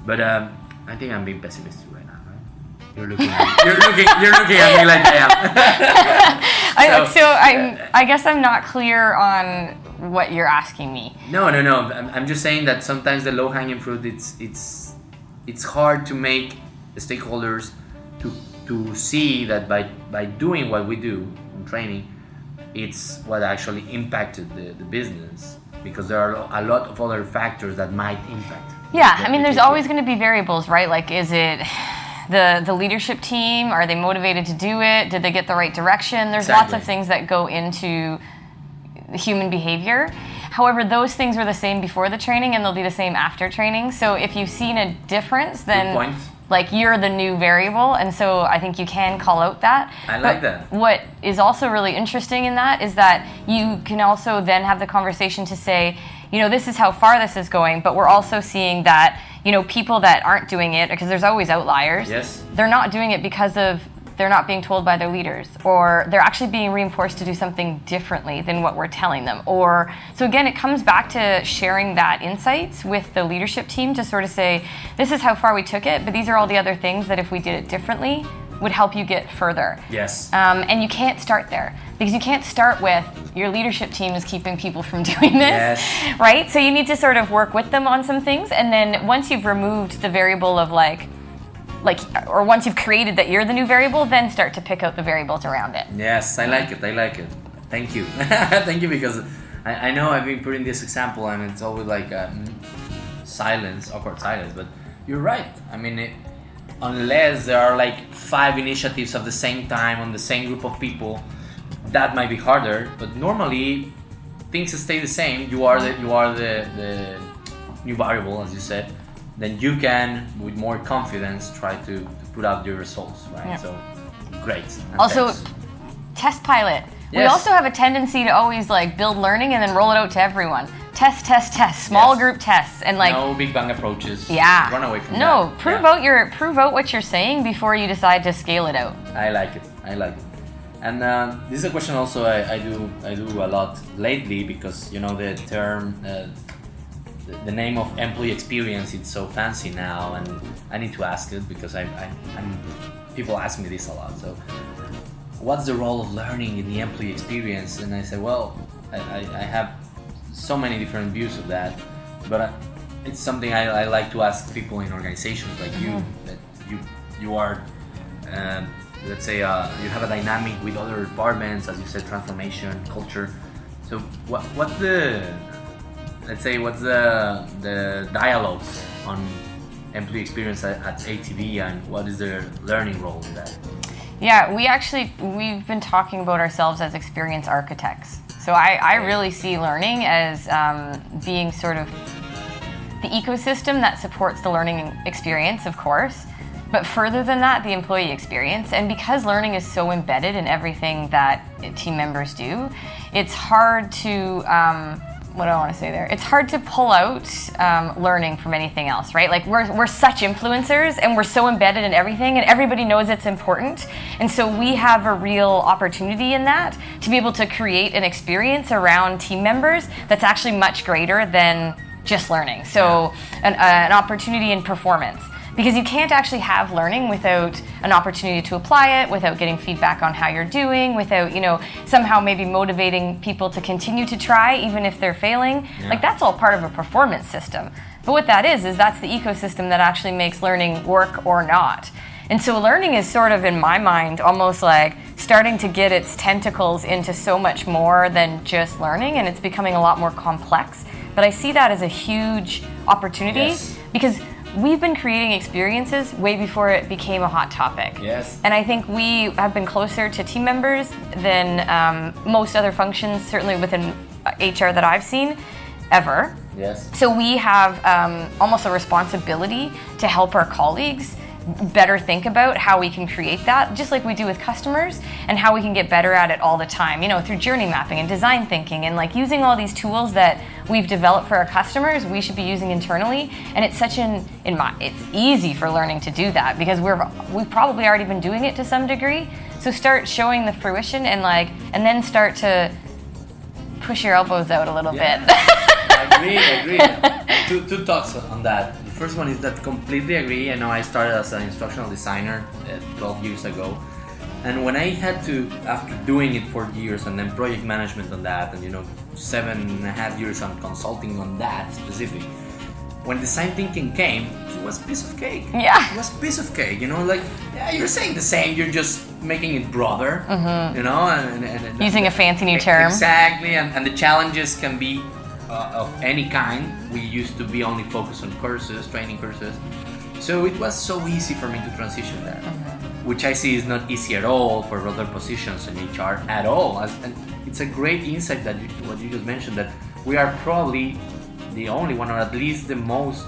But um, i think i'm being pessimistic right now right? You're looking at, you're looking you're looking at me like i am. (laughs) So, so I, I guess I'm not clear on what you're asking me. No, no, no. I'm, I'm just saying that sometimes the low hanging fruit it's it's it's hard to make the stakeholders to see that by by doing what we do in training, it's what actually impacted the, the business because there are a lot of other factors that might impact. Yeah, I mean, there's always going to be variables, right? Like, is it the the leadership team? Are they motivated to do it? Did they get the right direction? There's lots of things that go into human behavior. However, those things were the same before the training, and they'll be the same after training. So if you've seen a difference, then. Like you're the new variable, and so I think you can call out that. I like But that. What is also really interesting in that is that you can also then have the conversation to say, you know, this is how far this is going, but we're also seeing that, you know, people that aren't doing it, because there's always outliers. Yes. They're not doing it because of they're not being told by their leaders, or they're actually being reinforced to do something differently than what we're telling them. Or so again, it comes back to sharing that insights with the leadership team to sort of say, this is how far we took it, but these are all the other things that if we did it differently would help you get further. Yes. Um, and you can't start there because you can't start with your leadership team is keeping people from (laughs) doing this, Yes. right? So you need to sort of work with them on some things, and then once you've removed the variable of like, like, or once you've created that you're the new variable, then start to pick out the variables around it. Yes, I like it. I like it. Thank you. (laughs) Thank you because I, I know I've been putting this example and it's always like um, silence, awkward silence. But you're right. I mean, it, unless there are like five initiatives at the same time on the same group of people, that might be harder. But normally, things stay the same. You are the you are the, the new variable, as you said. Then you can, with more confidence, try to, to put out your results. Right. Yeah. So, great. And Also, thanks. test pilot. We also have a tendency to always like build learning and then roll it out to everyone. Test, test, test. Small Yes. group tests and like. no big bang approaches. Yeah. Run away from no, that. prove Yeah. out your prove out what you're saying before you decide to scale it out. I like it. I like it. And uh, this is a question also I, I do I do a lot lately because you know the term uh, the, name of employee experience it's so fancy now and I need to ask it because I, I I'm people ask me this a lot. So what's the role of learning in the employee experience? And I say well I, I, I have so many different views of that, but I, it's something I, I like to ask people in organizations like you that you you are um, let's say uh, you have a dynamic with other departments as you said transformation culture so what what's the let's say what's the the dialogues on employee experience at, at ATB and what is their learning role in that Yeah, we actually we've been talking about ourselves as experience architects. So I, I really see learning as um, being sort of the ecosystem that supports the learning experience, of course, but further than that, the employee experience. And because learning is so embedded in everything that team members do, it's hard to. Um, what do I want to say there? It's hard to pull out um, learning from anything else, right? Like we're, we're such influencers and we're so embedded in everything, and everybody knows it's important. And so we have a real opportunity in that to be able to create an experience around team members that's actually much greater than just learning. So, an, uh, an opportunity in performance. Because you can't actually have learning without an opportunity to apply it, without getting feedback on how you're doing, without, you know, somehow maybe motivating people to continue to try even if they're failing. Like that's all part of a performance system. But what that is, is that's the ecosystem that actually makes learning work or not. And so learning is sort of, in my mind, almost like starting to get its tentacles into so much more than just learning, and it's becoming a lot more complex. But I see that as a huge opportunity Yes. because we've been creating experiences way before it became a hot topic. Yes. And I think we have been closer to team members than um, most other functions, certainly within HR that I've seen, ever. yes So we have um, almost a responsibility to help our colleagues better think about how we can create that, just like we do with customers, and how we can get better at it all the time. You know, through journey mapping and design thinking, and like using all these tools that we've developed for our customers, we should be using internally. And it's such an in my it's easy for learning to do that because we're we've probably already been doing it to some degree. So start showing the fruition and like, and then start to push your elbows out a little Yeah. bit. (laughs) agree, I agree. (laughs) two, two thoughts on that. The first one is that completely agree. I know I started as an instructional designer uh, 12 years ago, and when I had to, after doing it for years and then project management on that, and you know, seven and a half years on consulting on that specific, when the design thinking came, it was piece of cake. Yeah. it was piece of cake. You know, like yeah, you're saying the same. You're just making it broader. mm-hmm. You know, and, and, and Using a fancy new term. Exactly, and, and the challenges can be uh, of any kind. We used to be only focused on courses, training courses. So it was so easy for me to transition that, which I see is not easy at all for other positions in HR at all. And it's a great insight that you, what you just mentioned that we are probably the only one, or at least the most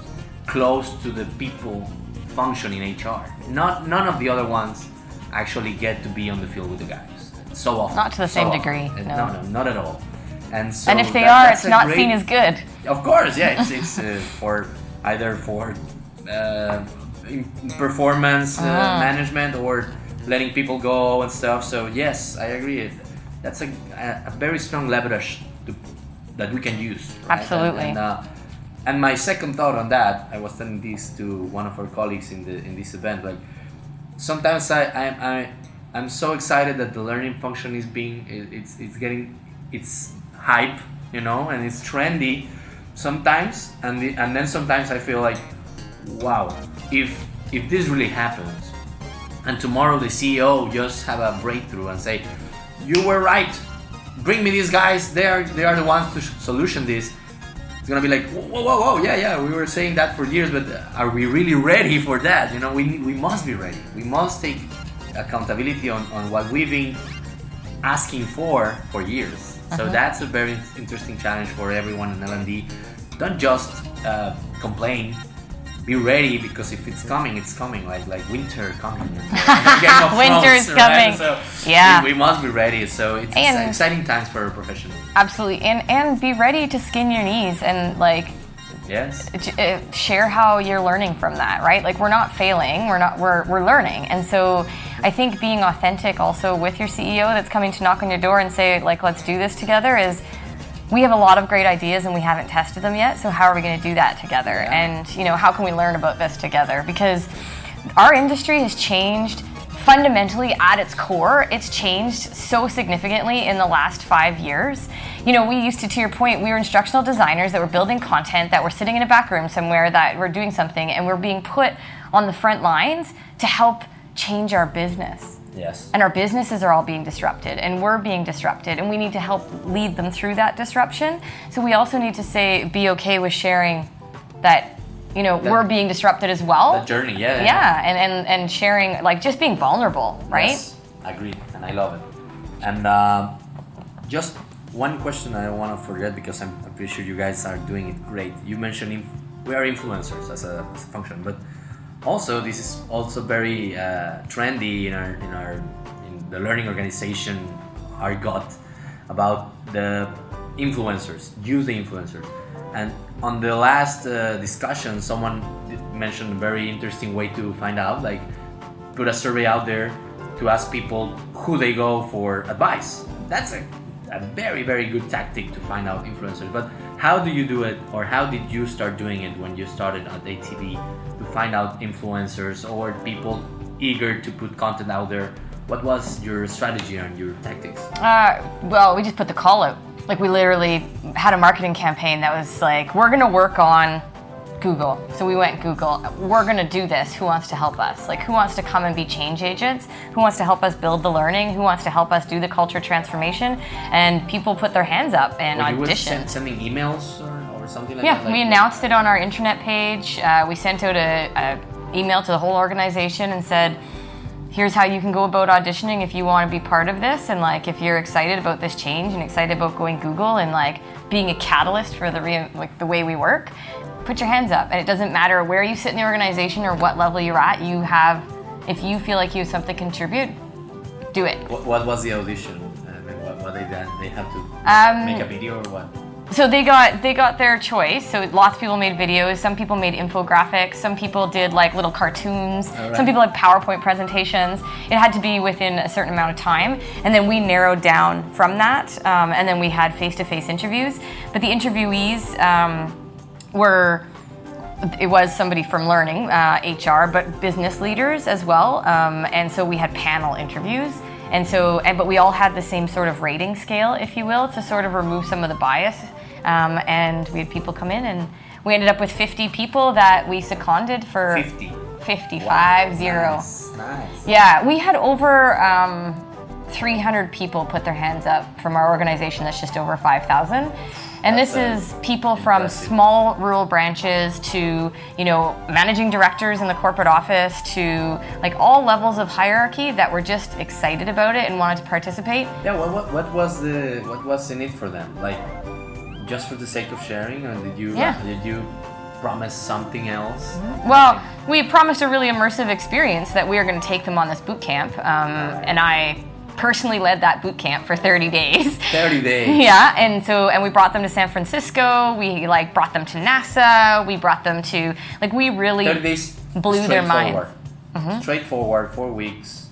close to the people function in HR. Not none of the other ones actually get to be on the field with the guys so often. Not to the so same often. degree, no. No, no, not at all. And so and if they that- are, it's not great- seen as good. Of course, yeah. It's it's uh, for either for uh, performance uh, Ah. management or letting people go and stuff. So yes, I agree. That's a, a, a very strong leverage to, that we can use. right? Absolutely. And, and, uh, and my second thought on that, I was telling this to one of our colleagues in the in this event. Like sometimes I I, I I'm so excited that the learning function is being it- it's it's getting it's hype, you know, and it's trendy sometimes, and the, and then sometimes I feel like, wow, if if this really happens, and tomorrow the CEO just have a breakthrough and say, you were right, bring me these guys, they are they are the ones to solution this. It's gonna be like, whoa, whoa, whoa, yeah, yeah, we were saying that for years, but are we really ready for that? You know, we, we must be ready. We must take accountability on, on what we've been asking for for years. So that's a very interesting challenge for everyone in L&D. Don't just uh, complain. Be ready because if it's coming, it's coming. Like like winter coming. Of Winter's Thrones, right? coming. So Yeah. we, we must be ready. So it's And- exciting times for a professional. Absolutely, and and be ready to skin your knees and like Yes. uh, share how you're learning from that, right? Like we're not failing, we're not we're we're learning, and so I think being authentic also with your CEO that's coming to knock on your door and say like let's do this together is. We have a lot of great ideas and we haven't tested them yet. So how are we going to do that together? And you know, how can we learn about this together? Because our industry has changed fundamentally at its core. It's changed so significantly in the last five years. You know, we used to, to your point, we were instructional designers that were building content, that were sitting in a back room somewhere, that were doing something, and we're being put on the front lines to help change our business Yes. and our businesses are all being disrupted and we're being disrupted and we need to help lead them through that disruption so we also need to say be okay with sharing that you know we're being disrupted as well The journey, yeah. yeah and, and and sharing like just being vulnerable right Yes, agreed, and I love it. And um, just one question I don't want to forget because I'm, I'm pretty sure you guys are doing it great. You mentioned inf- we are influencers as a, as a function, but also this is also very uh, trendy in our in our in the learning organization argot about the influencers, use the influencers. And on the last uh, discussion, someone mentioned a very interesting way to find out, like put a survey out there to ask people who they go for advice. That's a, a very, very good tactic to find out influencers. But how do you do it, or how did you start doing it when you started at ATB to find out influencers or people eager to put content out there? What was your strategy and your tactics? Uh, well, we just put the call out. Like we literally had a marketing campaign that was like, we're gonna work on Google. So we went Google. We're gonna do this. Who wants to help us? Like who wants to come and be change agents? Who wants to help us build the learning? Who wants to help us do the culture transformation? And people put their hands up and were auditioned. sending emails or, or something like Yeah, that? Like- we announced it on our internet page. Uh, we sent out a, a email to the whole organization and said, "Here's how you can go about auditioning if you want to be part of this, and like if you're excited about this change and excited about going Google and like being a catalyst for the re- like the way we work, put your hands up. And it doesn't matter where you sit in the organization or what level you're at. You have, if you feel like you have something to contribute, do it. What, what was the audition? I mean, what, what they did? They have to Um, make a video or what? So they got they got their choice. So lots of people made videos. Some people made infographics. Some people did like little cartoons. Right. Some people had PowerPoint presentations. It had to be within a certain amount of time, and then we narrowed down from that. Um, and then we had face-to-face interviews. But the interviewees um, were it was somebody from learning uh, HR, but business leaders as well. Um, and so we had panel interviews. And so, and, but we all had the same sort of rating scale, if you will, to sort of remove some of the bias. Um, and we had people come in, and we ended up with 50 people that we seconded for 50. 55 zero. Nice. nice. Yeah, we had over um, 300 people put their hands up from our organization that's just over 5,000. And That's, this is people from impressive. small rural branches to, you know, managing directors in the corporate office to like all levels of hierarchy that were just excited about it and wanted to participate. Yeah. What, what, what was the what was in it for them? Like, just for the sake of sharing, or did you Yeah. did you promise something else? Well, we promised a really immersive experience that we are going to take them on this boot camp. Um, and I personally led that boot camp for 30 days. (laughs) Thirty days. (laughs) Yeah, and so and we brought them to San Francisco. We like brought them to NASA. We brought them to like we really Thirty days. blew their mind. straightforward. Straightforward. Four weeks.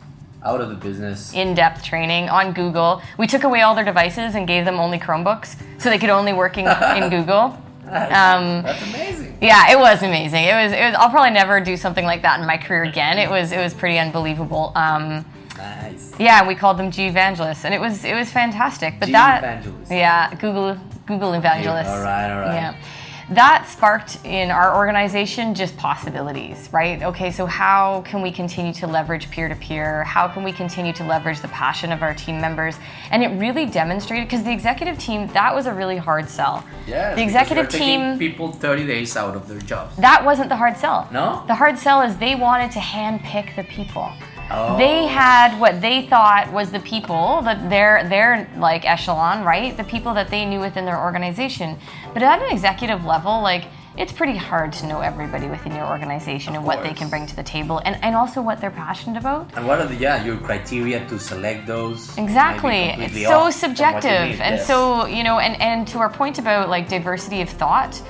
Out of the business. in-depth training on Google. We took away all their devices and gave them only Chromebooks, so they could only work in, in (laughs) Google. Um, That's amazing. yeah, it was amazing. It was, it was. I'll probably never do something like that in my career again. It was. It was pretty unbelievable. Um, Nice. yeah, we called them G evangelists, and it was. It was fantastic. But G that. evangelists. Yeah, Google. Google evangelists. all right, all right. Yeah. That sparked in our organization just possibilities, right? Okay, so how can we continue to leverage peer to peer? How can we continue to leverage the passion of our team members? And it really demonstrated because the executive team, that was a really hard sell. Yeah. The executive team, people 30 days out of their jobs. that wasn't the hard sell. No? The hard sell is they wanted to handpick the people. Oh. They had what they thought was the people that their their like echelon, right? The people that they knew within their organization. But at an executive level, like it's pretty hard to know everybody within your organization Of and what they can bring to the table and, and also what they're passionate about. And what are the yeah your criteria to select those? Exactly. It's so off from what you subjective. And yes. so, you know, and, and to our point about like diversity of thought,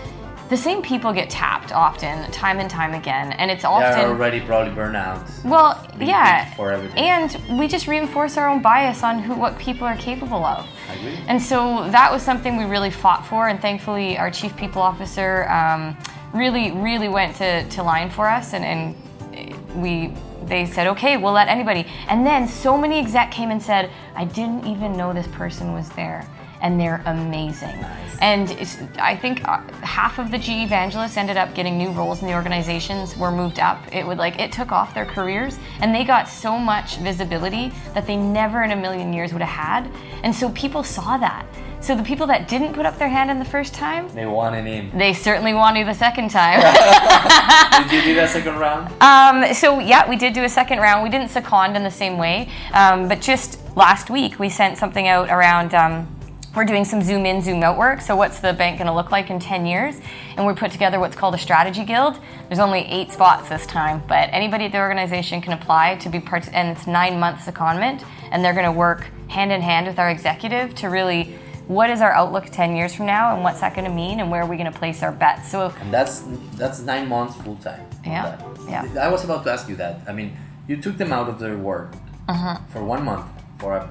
the same people get tapped often, time and time again. And it's they're often already probably burned out. Well, yeah, for everything. and we just reinforce our own bias on who what people are capable of. I agree. And so that was something we really fought for, and thankfully our chief people officer um, really, really went to, to line for us, and, and we they said, okay, we'll let anybody. And then so many exec came and said, I didn't even know this person was there. And they're amazing. Nice. And I think uh, half of the G evangelists ended up getting new roles in the organizations, were moved up. It would like it took off their careers, and they got so much visibility that they never in a million years would have had. And so people saw that. So the people that didn't put up their hand in the first time, They want it in. they certainly want to the second time. (laughs) Did (laughs) you do that second round? Um, so yeah, we did do a second round. We didn't second in the same way, um, but just last week we sent something out around. Um, we're doing some zoom in, zoom out work. So what's the bank going to look like in 10 years? And we put together what's called a strategy guild. There's only eight spots this time, but anybody at the organization can apply to be part. And it's nine months of secondment, and they're going to work hand in hand with our executive to really. What is our outlook 10 years from now, and what's that going to mean, and where are we going to place our bets? So, And that's that's nine months full time. Yeah, that. yeah. I was about to ask you that. I mean, you took them out of their work Uh-huh. for one month for a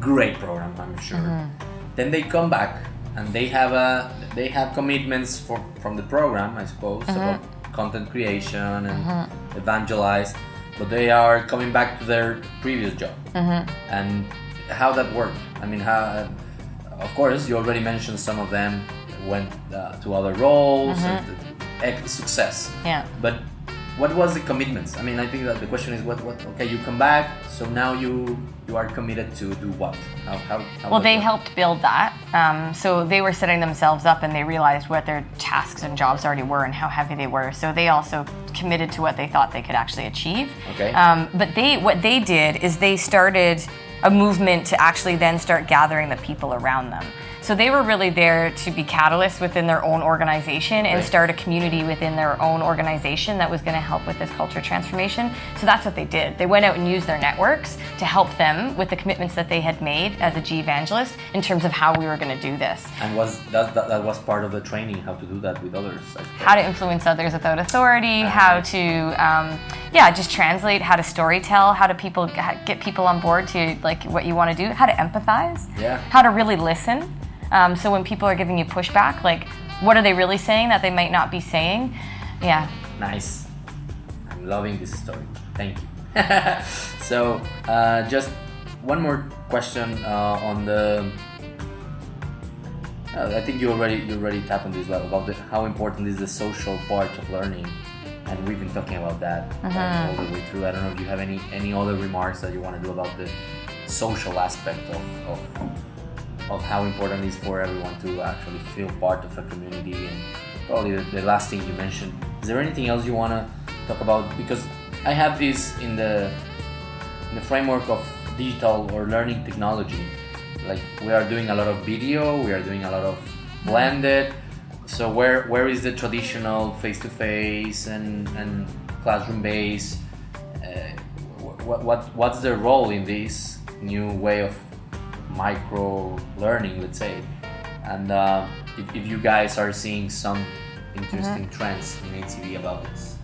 great program, I'm sure. Uh-huh. Then they come back and they have a they have commitments for from the program, I suppose, Uh-huh. about content creation and evangelize. But they are coming back to their previous job. Uh-huh. And how that worked? I mean, how? Of course, you already mentioned some of them went uh, to other roles and ex- success. yeah. But what was the commitments? I mean, I think that the question is what what okay, you come back, so now you you are committed to do what? How how, how Well, they that- helped build that. Um, so they were setting themselves up and they realized what their tasks and jobs already were and how heavy they were. So they also committed to what they thought they could actually achieve. Okay. Um, but they, what they did is they started a movement to actually then start gathering the people around them. So they were really there to be catalysts within their own organization and Right. start a community within their own organization that was going to help with this culture transformation. So that's what they did. They went out and used their networks to help them with the commitments that they had made as a G evangelist in terms of how we were going to do this. and was that, that that was part of the training how to do that with others. How to influence others without authority, how to, um, yeah, just translate, how to story tell, how to people get people on board to like what you want to do, how to empathize, Yeah. how to really listen. Um, so when people are giving you pushback, like what are they really saying that they might not be saying? Yeah. Nice. I'm loving this story. Thank you. (laughs) so, uh, just one more question uh, on the. Uh, I think you already you already tapped on this level about the, how important is the social part of learning, and we've been talking about that uh, all the way through. I don't know if you have any any other remarks that you want to do about the social aspect of, of of how important it is for everyone to actually feel part of a community and probably the, the last thing you mentioned. Is there anything else you want to talk about? Because i have this in the in the framework of digital or learning technology. Like we are doing a lot of video we are doing a lot of blended. So where where is the traditional face-to-face and and classroom based uh, what, what what's the role in this new way of micro learning let's say. And uh, if, if you guys are seeing some interesting trends in ATB about this.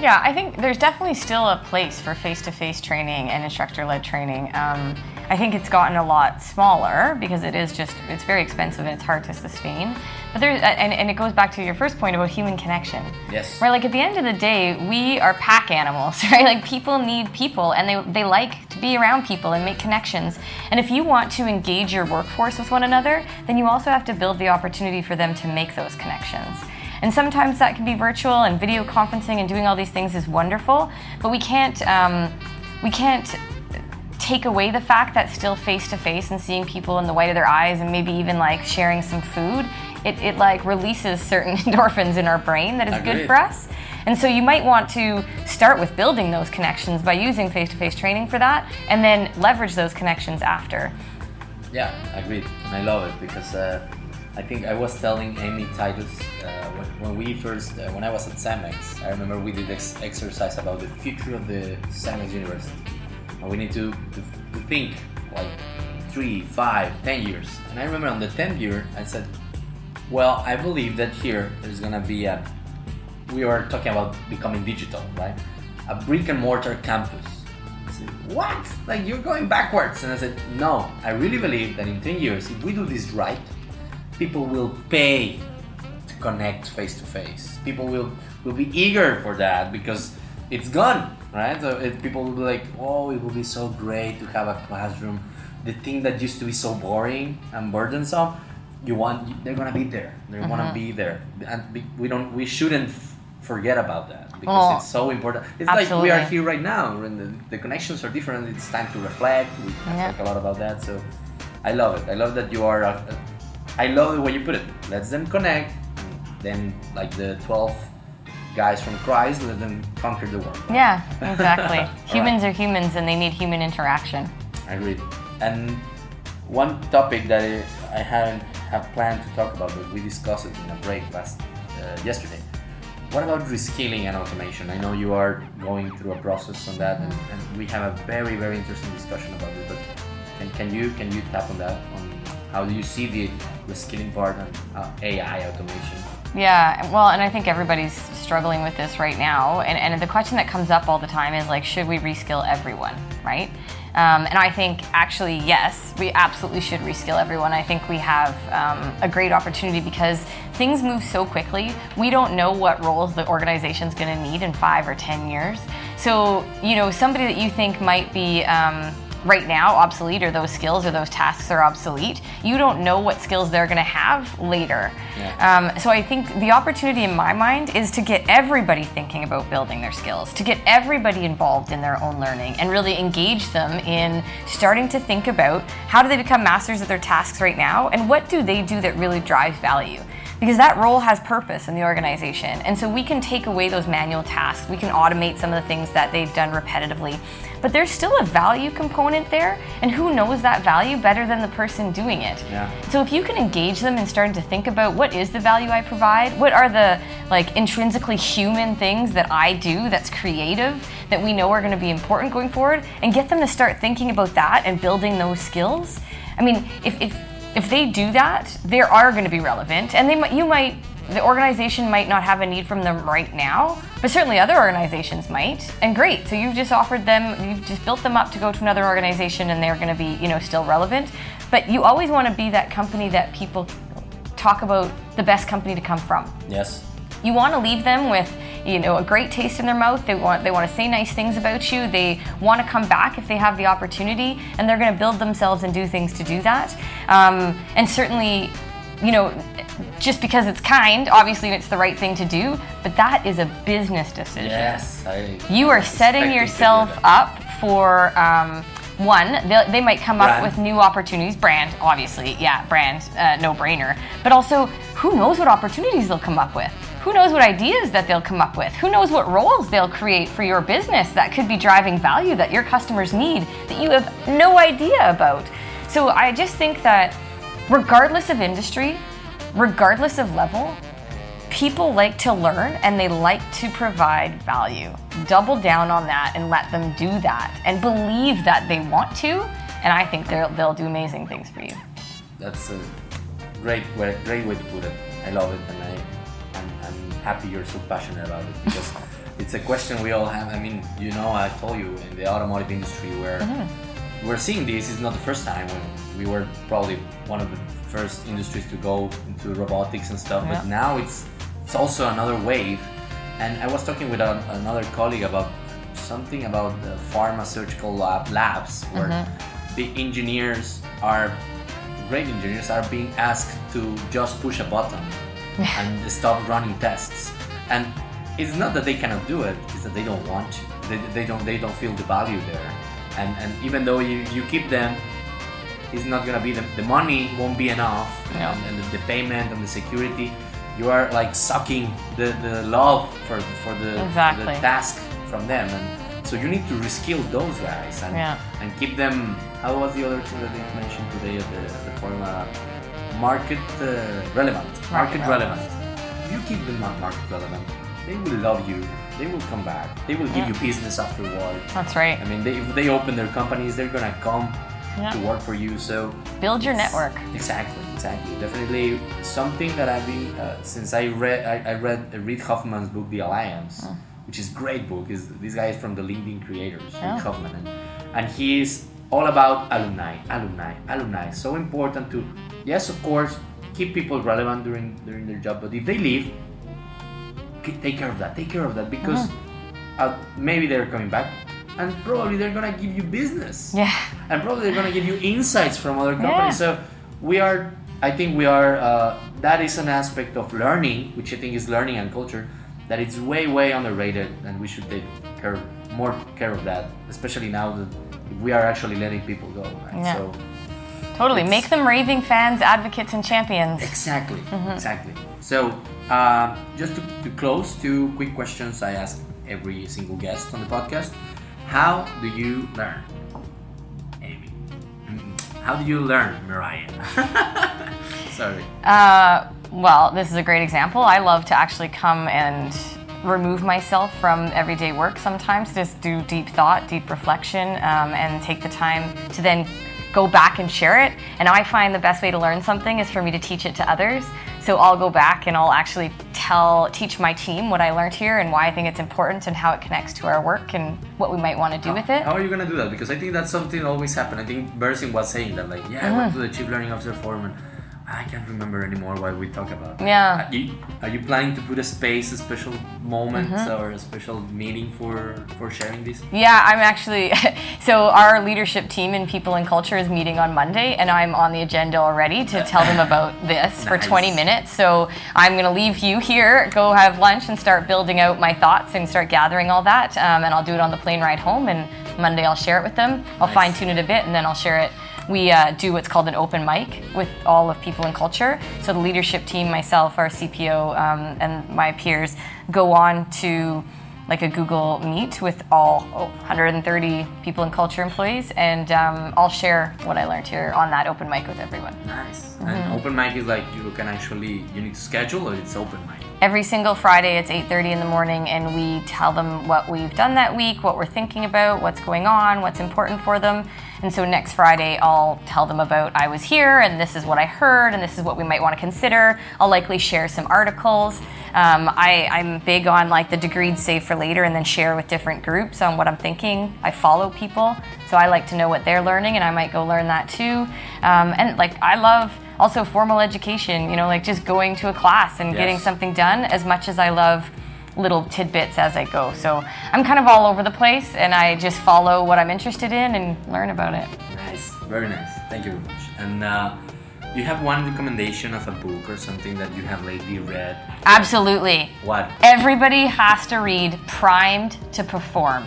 Yeah, I think there's definitely still a place for face-to-face training and instructor-led training. Um, I think it's gotten a lot smaller because it is just it's very expensive and it's hard to sustain. But there, and, and it goes back to your first point about human connection. Yes. Right, like at the end of the day, we are pack animals, (laughs) right? Like people need people and they, they like to be around people and make connections. And if you want to engage your workforce with one another, then you also have to build the opportunity for them to make those connections. And sometimes that can be virtual and video conferencing and doing all these things is wonderful, but we can't um, we can't take away the fact that still face to face and seeing people in the white of their eyes and maybe even like sharing some food, it, it like releases certain (laughs) endorphins in our brain that is Agreed. good for us. And so you might want to start with building those connections by using face to face training for that and then leverage those connections after. Yeah, agreed. And I love it because uh, I think I was telling Amy Titus uh, when, when we first, uh, when I was at CEMEX, I remember we did this exercise about the future of the CEMEX University. We need to, to, to think like three, five, ten years. And I remember on the 10th year, I said, well, I believe that here there's gonna be a, we are talking about becoming digital, right? A brick and mortar campus. I said, what? Like you're going backwards. And I said, no, I really believe that in 10 years, if we do this right, people will pay to connect face to face. People will, will be eager for that because it's gone, right? So it, people will be like, oh, it will be so great to have a classroom. The thing that used to be so boring and burdensome, you want, they're gonna be there. They wanna be there, and we don't, we shouldn't forget about that because Oh, it's so important. It's like we are here right now, and the, the connections are different. It's time to reflect. We Yeah. talk a lot about that, so I love it. I love that you are. Uh, I love the way you put it. Let's them connect, and then like the twelve guys from Christ, let them conquer the world. Yeah, exactly. (laughs) Humans are humans and they need human interaction. I agree. And one topic that I hadn't have planned to talk about, but we discussed it in a break last uh, yesterday. What about reskilling and automation? I know you are going through a process on that, and, and we have a very very interesting discussion about this. But can, can you can you tap on that? On how do you see the reskilling part and uh, AI automation? Yeah, well, and I think everybody's struggling with this right now. And, and the question that comes up all the time is like, should we reskill everyone, right? Um, and I think actually, yes, we absolutely should reskill everyone. I think we have um, a great opportunity because things move so quickly. We don't know what roles the organization's going to need in five or 10 years. So, you know, somebody that you think might be um, right now obsolete or those skills or those tasks are obsolete, you don't know what skills they're going to have later. Yeah. Um, so I think the opportunity in my mind is to get everybody thinking about building their skills, to get everybody involved in their own learning and really engage them in starting to think about how do they become masters of their tasks right now and what do they do that really drives value because that role has purpose in the organization. And so we can take away those manual tasks, we can automate some of the things that they've done repetitively. But there's still a value component there, and who knows that value better than the person doing it? Yeah. So if you can engage them in starting to think about what is the value I provide, what are the like intrinsically human things that I do that's creative that we know are going to be important going forward, and get them to start thinking about that and building those skills. I mean, if if if they do that, they are going to be relevant, and they you might the organization might not have a need from them right now, but certainly other organizations might. And great, so you've just offered them, you've just built them up to go to another organization, and they're going to be, you know, still relevant. But you always want to be that company that people talk about the best company to come from. Yes. You want to leave them with, you know, a great taste in their mouth. They want they want to say nice things about you. They want to come back if they have the opportunity, and they're going to build themselves and do things to do that. Um, and certainly, you know, just because it's kind, obviously it's the right thing to do. But that is a business decision. Yes. I, You are setting yourself up for um, one. They, they might come up with new opportunities. Brand, obviously, yeah, brand, uh, no brainer. But also, who knows what opportunities they'll come up with? Who knows what ideas that they'll come up with? Who knows what roles they'll create for your business that could be driving value that your customers need that you have no idea about? So I just think that regardless of industry, regardless of level, people like to learn and they like to provide value. Double down on that and let them do that and believe that they want to. And I think they'll, they'll do amazing things for you. That's a great way, great way to put it. I love it, and I, happy you're so passionate about it because (laughs) it's a question we all have. I mean, you know, I told you in the automotive industry where Mm-hmm. we're seeing this is not the first time when we were probably one of the first industries to go into robotics and stuff, but now it's it's also another wave. And I was talking with a, another colleague about something about the pharmaceutical lab, labs where Mm-hmm. the engineers are great engineers are being asked to just push a button (laughs) and stop running tests. And it's not that they cannot do it; it's that they don't want to. They, they don't they don't feel the value there. And and even though you, you keep them, it's not gonna be the, the money won't be enough, Yeah. and, and the, the payment and the security. You are like sucking the, the love for for the, for Exactly. the task from them, and so you need to reskill those guys and Yeah. and keep them. How was the other thing that they mentioned today at the, the forum? Market uh, relevant. Market, Market relevant. You keep them mar- market relevant. They will love you. They will come back. They will give Yeah. you business afterwards. That's right. I mean, they, if they open their companies, they're gonna come Yeah. to work for you. So Build your network. Exactly, exactly. Definitely something that I've been uh, since I read I, I read uh, Reid Hoffman's book The Alliance, which is great book. Is this guy is from the LinkedIn creators, Oh. Reid Hoffman, and, and he is all about alumni, alumni, alumni. So important to yes, of course, keep people relevant during during their job. But if they leave, take care of that. Take care of that because uh, maybe they're coming back, and probably they're gonna give you business Yeah. and probably they're gonna give you insights from other companies. Yeah. So we are, I think we are. Uh, that is an aspect of learning, which I think is learning and culture, that it's way way underrated, and we should take care more care of that, especially now that we are actually letting people go. Right? Yeah. So Totally. It's- Make them raving fans, advocates, and champions. exactly, exactly. So uh, just to, to close, two quick questions I ask every single guest on the podcast. How do you learn? Amy. Mm, How do you learn, Mariah? (laughs) Sorry. Uh, well, this is a great example. I love to actually come and remove myself from everyday work sometimes, just do deep thought, deep reflection, um, and take the time to then go back and share it. And I find the best way to learn something is for me to teach it to others. So I'll go back and I'll actually tell, teach my team what I learned here and why I think it's important and how it connects to our work and what we might want to do with it. How are you gonna do that? Because I think that's something that always happen. I think Bersin was saying that, like, yeah, I went uh-huh. to the chief learning officer forum, and I can't remember anymore what we talk about. Yeah. Are you, are you planning to put a space, a special moment, Mm-hmm. or a special meeting for for sharing this? Yeah, I'm actually. (laughs) So our leadership team in people and culture is meeting on Monday, and I'm on the agenda already to (laughs) tell them about this for 20 minutes. So I'm going to leave you here, go have lunch, and start building out my thoughts and start gathering all that. Um, and I'll do it on the plane ride home. And Monday I'll share it with them. I'll Nice. fine tune it a bit, and then I'll share it. We uh, do what's called an open mic with all of people and culture. So the leadership team, myself, our CPO, um, and my peers go on to like a Google Meet with all oh, 130 people and culture employees, and um, I'll share what I learned here on that open mic with everyone. Nice. Mm-hmm. And open mic is like you can actually you need to schedule, or it's open mic. Every single Friday, it's 8:30 in the morning, and we tell them what we've done that week, what we're thinking about, what's going on, what's important for them. And so next Friday, I'll tell them about I was here, and this is what I heard, and this is what we might want to consider. I'll likely share some articles. Um, I, I'm big on like the Degreed save for later, and then share with different groups on what I'm thinking. I follow people, so I like to know what they're learning, and I might go learn that too. Um, and like I love also formal education, you know, like just going to a class and getting something done as much as I love little tidbits as I go. So I'm kind of all over the place and I just follow what I'm interested in and learn about it. Nice, very nice. Thank you very much. And uh, you have one recommendation of a book or something that you have lately read? Absolutely. What? Everybody has to read Primed to Perform.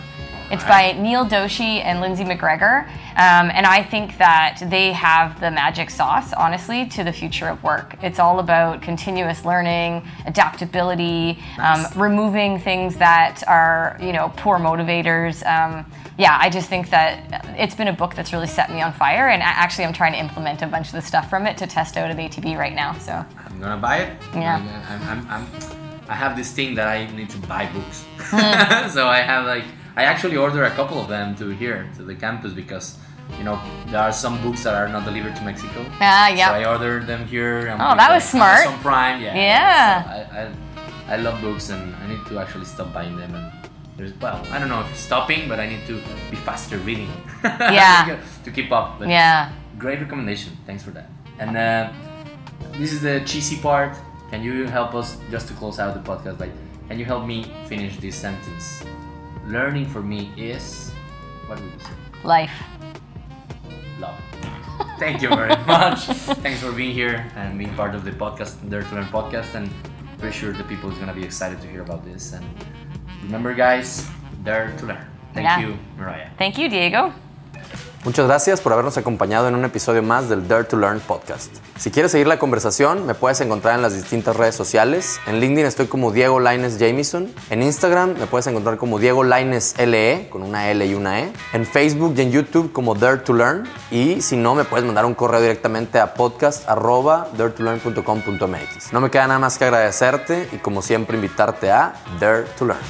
It's by Neel Doshi and Lindsay McGregor. Um, and I think that they have the magic sauce, honestly, to the future of work. It's all about continuous learning, adaptability, Nice. um, removing things that are, you know, poor motivators. Um, yeah, I just think that it's been a book that's really set me on fire. And actually, I'm trying to implement a bunch of the stuff from it to test out at ATB right now. So, I'm gonna buy it. Yeah. I'm, I'm, I'm, I have this thing that I need to buy books. Hmm. (laughs) so I have like I actually order a couple of them to here to the campus because you know there are some books that are not delivered to Mexico. Ah, yeah. So I ordered them here. and Oh, that was smart. Amazon Prime. Yeah. Yeah. So I, I, I love books and I need to actually stop buying them. And there's well, I don't know if stopping, but I need to be faster reading. (laughs) Yeah. to keep up. But Yeah. Great recommendation. Thanks for that. And uh, this is the cheesy part. Can you help us just to close out the podcast? Like, can you help me finish this sentence? Learning for me is what would you say? Life. Love. Thank you very (laughs) much. Thanks for being here and being part of the podcast, Dare to Learn podcast. And pretty sure the people is gonna be excited to hear about this. And remember, guys, Dare to Learn. Thank Yeah. you, Mariah. Thank you, Diego. Muchas gracias por habernos acompañado en un episodio más del Dare to Learn podcast. Si quieres seguir la conversación, me puedes encontrar en las distintas redes sociales. En LinkedIn estoy como Diego Laines Jamison. En Instagram me puedes encontrar como Diego Laines LE, con una L y una E. En Facebook y en YouTube como Dare to Learn. Y si no, me puedes mandar un correo directamente a podcast.daretolearn.com.mx. No me queda nada más que agradecerte y como siempre invitarte a Dare to Learn.